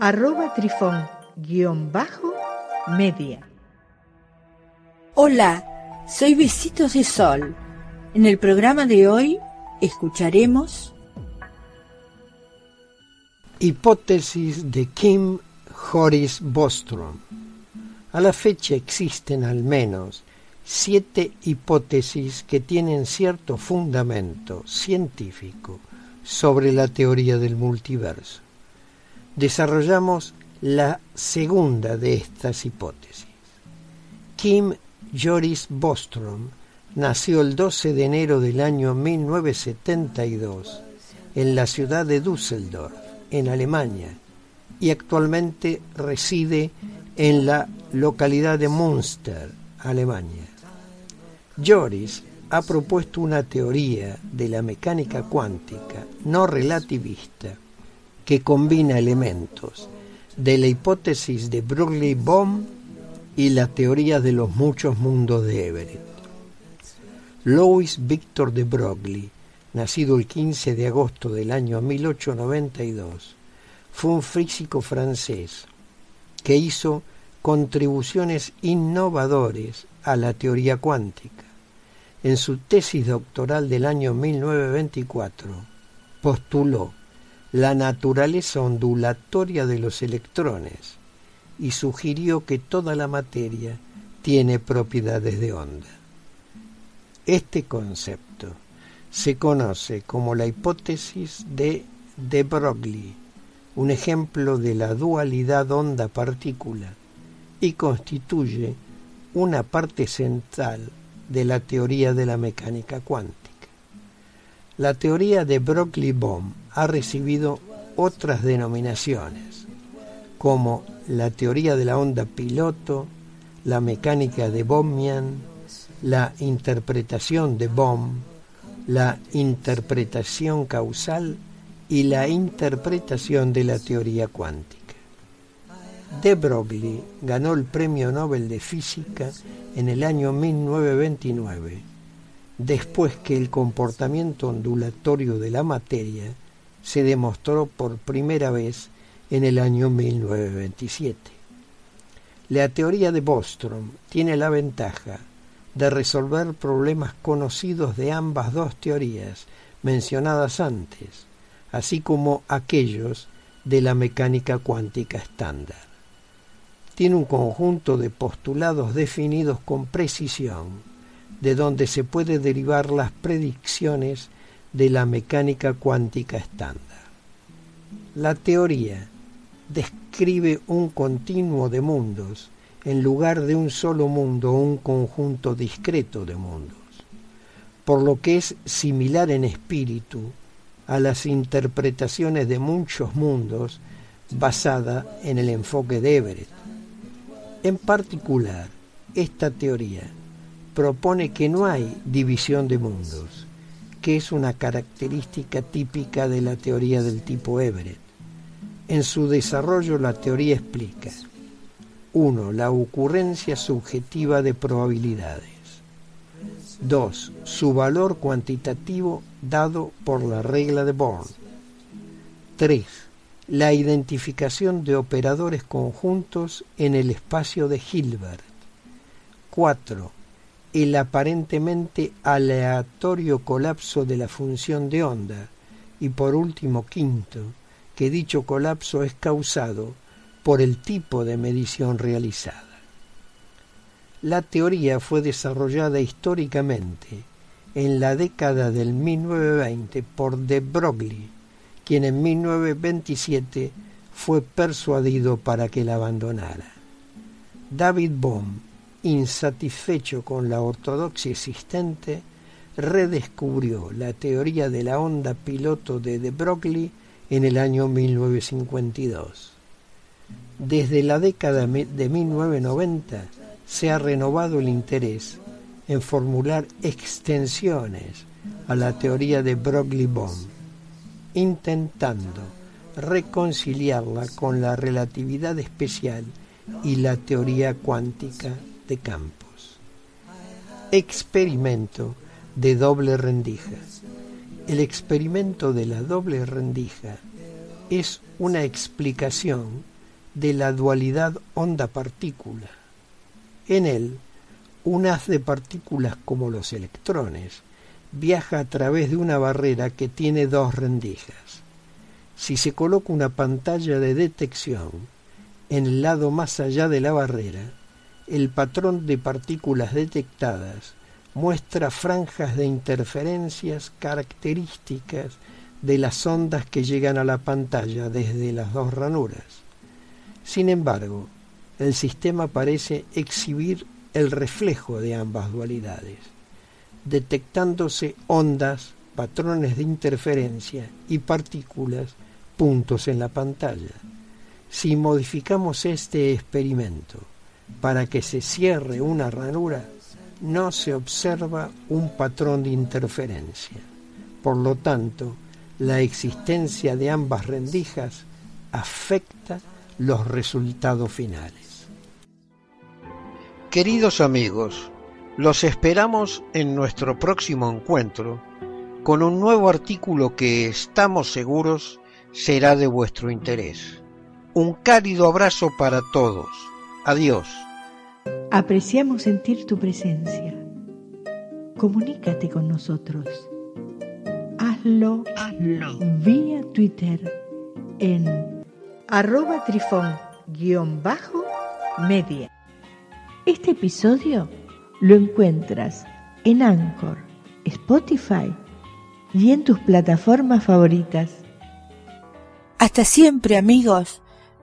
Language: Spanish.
arroba trifón guion bajo media. Hola, soy Besitos de Sol. En el programa de hoy escucharemos Hipótesis de Kim Horace Bostrom. A la fecha existen al menos siete hipótesis que tienen cierto fundamento científico sobre la teoría del multiverso desarrollamos la segunda de estas hipótesis. Kim Joris Bostrom nació el 12 de enero del año 1972 en la ciudad de Düsseldorf, en Alemania, y actualmente reside en la localidad de Münster, Alemania. Joris ha propuesto una teoría de la mecánica cuántica no relativista que combina elementos de la hipótesis de Broglie-Bohm y la teoría de los muchos mundos de Everett. Louis Victor de Broglie, nacido el 15 de agosto del año 1892, fue un físico francés que hizo contribuciones innovadores a la teoría cuántica. En su tesis doctoral del año 1924 postuló la naturaleza ondulatoria de los electrones y sugirió que toda la materia tiene propiedades de onda. Este concepto se conoce como la hipótesis de de Broglie, un ejemplo de la dualidad onda-partícula, y constituye una parte central de la teoría de la mecánica cuántica. La teoría de Broglie-Bohm ha recibido otras denominaciones, como la teoría de la onda piloto, la mecánica de Bohmian, la interpretación de Bohm, la interpretación causal y la interpretación de la teoría cuántica. De Broglie ganó el Premio Nobel de Física en el año 1929 después que el comportamiento ondulatorio de la materia se demostró por primera vez en el año 1927. La teoría de Bostrom tiene la ventaja de resolver problemas conocidos de ambas dos teorías mencionadas antes, así como aquellos de la mecánica cuántica estándar. Tiene un conjunto de postulados definidos con precisión de donde se puede derivar las predicciones de la mecánica cuántica estándar. La teoría describe un continuo de mundos en lugar de un solo mundo o un conjunto discreto de mundos, por lo que es similar en espíritu a las interpretaciones de muchos mundos basada en el enfoque de Everett. En particular, esta teoría propone que no hay división de mundos, que es una característica típica de la teoría del tipo Everett. En su desarrollo la teoría explica 1. La ocurrencia subjetiva de probabilidades. 2. Su valor cuantitativo dado por la regla de Born. 3. La identificación de operadores conjuntos en el espacio de Hilbert. 4 el aparentemente aleatorio colapso de la función de onda y por último quinto, que dicho colapso es causado por el tipo de medición realizada. La teoría fue desarrollada históricamente en la década del 1920 por de Broglie, quien en 1927 fue persuadido para que la abandonara. David Bohm insatisfecho con la ortodoxia existente, redescubrió la teoría de la onda piloto de de Broglie en el año 1952. Desde la década de 1990 se ha renovado el interés en formular extensiones a la teoría de Broglie-Bohm, intentando reconciliarla con la relatividad especial y la teoría cuántica de campos. Experimento de doble rendija. El experimento de la doble rendija es una explicación de la dualidad onda-partícula. En él, un haz de partículas como los electrones viaja a través de una barrera que tiene dos rendijas. Si se coloca una pantalla de detección en el lado más allá de la barrera, el patrón de partículas detectadas muestra franjas de interferencias características de las ondas que llegan a la pantalla desde las dos ranuras. Sin embargo, el sistema parece exhibir el reflejo de ambas dualidades, detectándose ondas, patrones de interferencia y partículas, puntos en la pantalla. Si modificamos este experimento para que se cierre una ranura, no se observa un patrón de interferencia. Por lo tanto, la existencia de ambas rendijas afecta los resultados finales. Queridos amigos, los esperamos en nuestro próximo encuentro con un nuevo artículo que estamos seguros será de vuestro interés. Un cálido abrazo para todos. Adiós. Apreciamos sentir tu presencia. Comunícate con nosotros. Hazlo, Hazlo. vía Twitter en arroba trifón-media. Este episodio lo encuentras en Anchor, Spotify y en tus plataformas favoritas. Hasta siempre amigos.